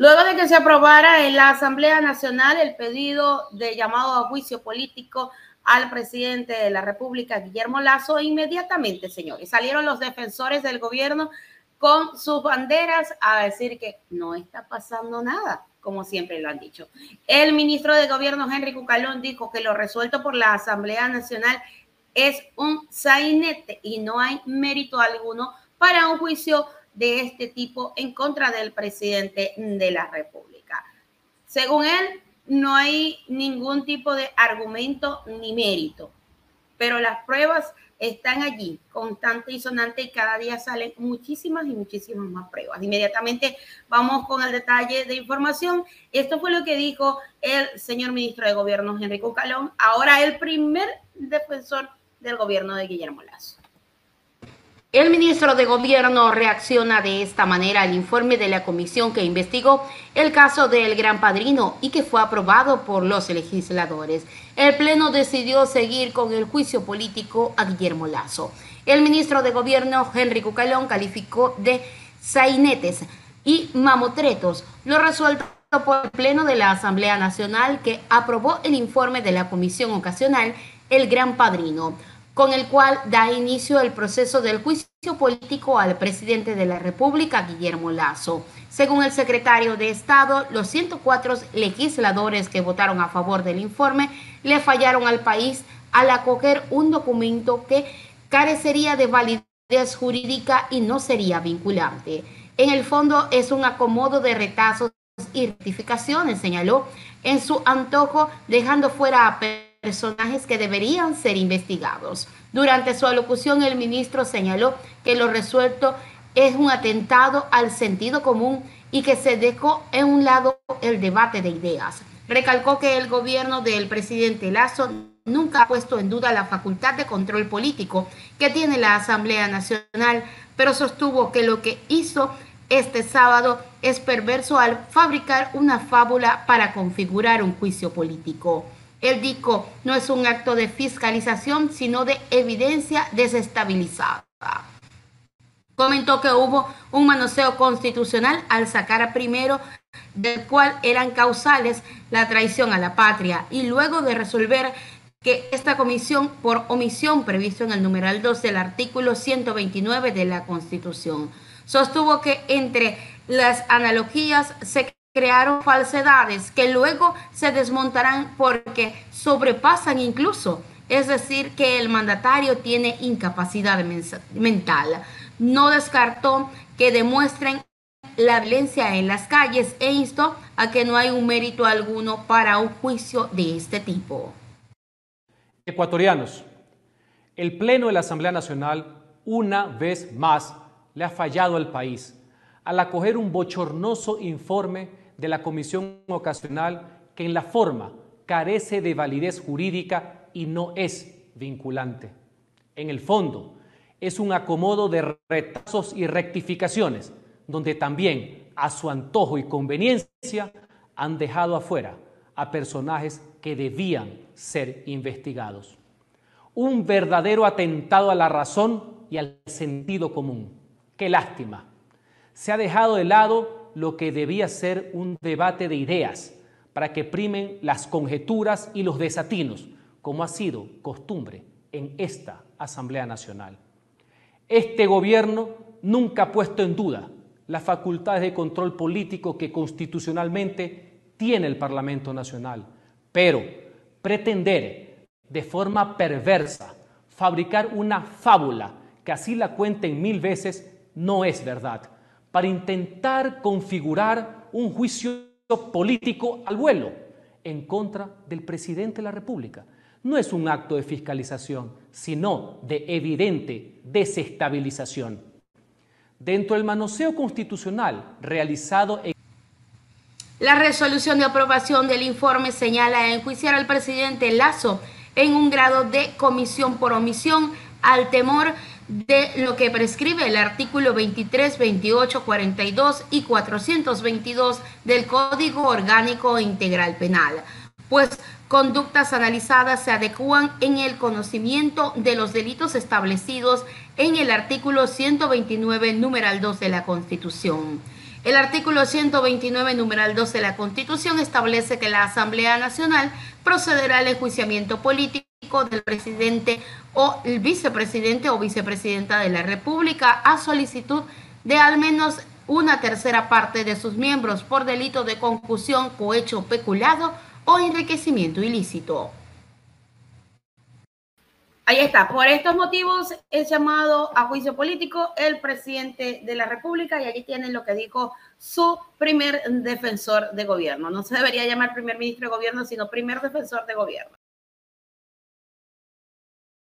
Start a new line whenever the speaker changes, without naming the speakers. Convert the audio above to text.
Luego de que se aprobara en la Asamblea Nacional el pedido de llamado a juicio político al presidente de la República, Guillermo Lazo, inmediatamente, señores, salieron los defensores del gobierno con sus banderas a decir que no está pasando nada, como siempre lo han dicho. El ministro de Gobierno, Henry Cucalón, dijo que lo resuelto por la Asamblea Nacional es un sainete y no hay mérito alguno para un juicio de este tipo en contra del presidente de la República. Según él, no hay ningún tipo de argumento ni mérito, pero las pruebas están allí, constante y sonante, y cada día salen muchísimas y muchísimas más pruebas. Inmediatamente vamos con el detalle de información. Esto fue lo que dijo el señor ministro de Gobierno, Enrico Calón, ahora el primer defensor del gobierno de Guillermo Lazo. El ministro de Gobierno reacciona de esta manera al informe de la comisión que investigó el caso del Gran Padrino y que fue aprobado por los legisladores. El Pleno decidió seguir con el juicio político a Guillermo Lazo. El ministro de Gobierno, Henry Cucalón, calificó de sainetes y mamotretos lo resuelto por el Pleno de la Asamblea Nacional que aprobó el informe de la comisión ocasional El Gran Padrino con el cual da inicio el proceso del juicio político al presidente de la República, Guillermo Lazo. Según el secretario de Estado, los 104 legisladores que votaron a favor del informe le fallaron al país al acoger un documento que carecería de validez jurídica y no sería vinculante. En el fondo es un acomodo de retazos y rectificaciones, señaló en su antojo, dejando fuera a personajes que deberían ser investigados. Durante su alocución, el ministro señaló que lo resuelto es un atentado al sentido común y que se dejó en un lado el debate de ideas. Recalcó que el gobierno del presidente Lazo nunca ha puesto en duda la facultad de control político que tiene la Asamblea Nacional, pero sostuvo que lo que hizo este sábado es perverso al fabricar una fábula para configurar un juicio político. El dijo, no es un acto de fiscalización, sino de evidencia desestabilizada. Comentó que hubo un manoseo constitucional al sacar primero del cual eran causales la traición a la patria y luego de resolver que esta comisión por omisión previsto en el numeral 2 del artículo 129 de la Constitución. Sostuvo que entre las analogías se crearon falsedades que luego se desmontarán porque sobrepasan incluso, es decir, que el mandatario tiene incapacidad mental. No descartó que demuestren la violencia en las calles e instó a que no hay un mérito alguno para un juicio de este tipo.
Ecuatorianos, el Pleno de la Asamblea Nacional una vez más le ha fallado al país al acoger un bochornoso informe de la Comisión Ocasional que en la forma carece de validez jurídica y no es vinculante. En el fondo, es un acomodo de retazos y rectificaciones, donde también, a su antojo y conveniencia, han dejado afuera a personajes que debían ser investigados. Un verdadero atentado a la razón y al sentido común. Qué lástima. Se ha dejado de lado lo que debía ser un debate de ideas para que primen las conjeturas y los desatinos, como ha sido costumbre en esta Asamblea Nacional. Este gobierno nunca ha puesto en duda las facultades de control político que constitucionalmente tiene el Parlamento Nacional, pero pretender de forma perversa fabricar una fábula que así la cuenten mil veces no es verdad para intentar configurar un juicio político al vuelo en contra del presidente de la República. No es un acto de fiscalización, sino de evidente desestabilización. Dentro del manoseo constitucional realizado en...
La resolución de aprobación del informe señala enjuiciar al presidente Lazo en un grado de comisión por omisión al temor de lo que prescribe el artículo 23, 28, 42 y 422 del Código Orgánico Integral Penal, pues conductas analizadas se adecúan en el conocimiento de los delitos establecidos en el artículo 129, numeral 2 de la Constitución. El artículo 129, numeral 2 de la Constitución establece que la Asamblea Nacional procederá al enjuiciamiento del presidente o el vicepresidente o vicepresidenta de la República a solicitud de al menos una tercera parte de sus miembros por delito de concusión, cohecho peculado o enriquecimiento ilícito. Ahí está. Por estos motivos es llamado a juicio político el presidente de la República y allí tienen lo que dijo su primer defensor de gobierno. No se debería llamar primer ministro de gobierno, sino primer defensor de gobierno.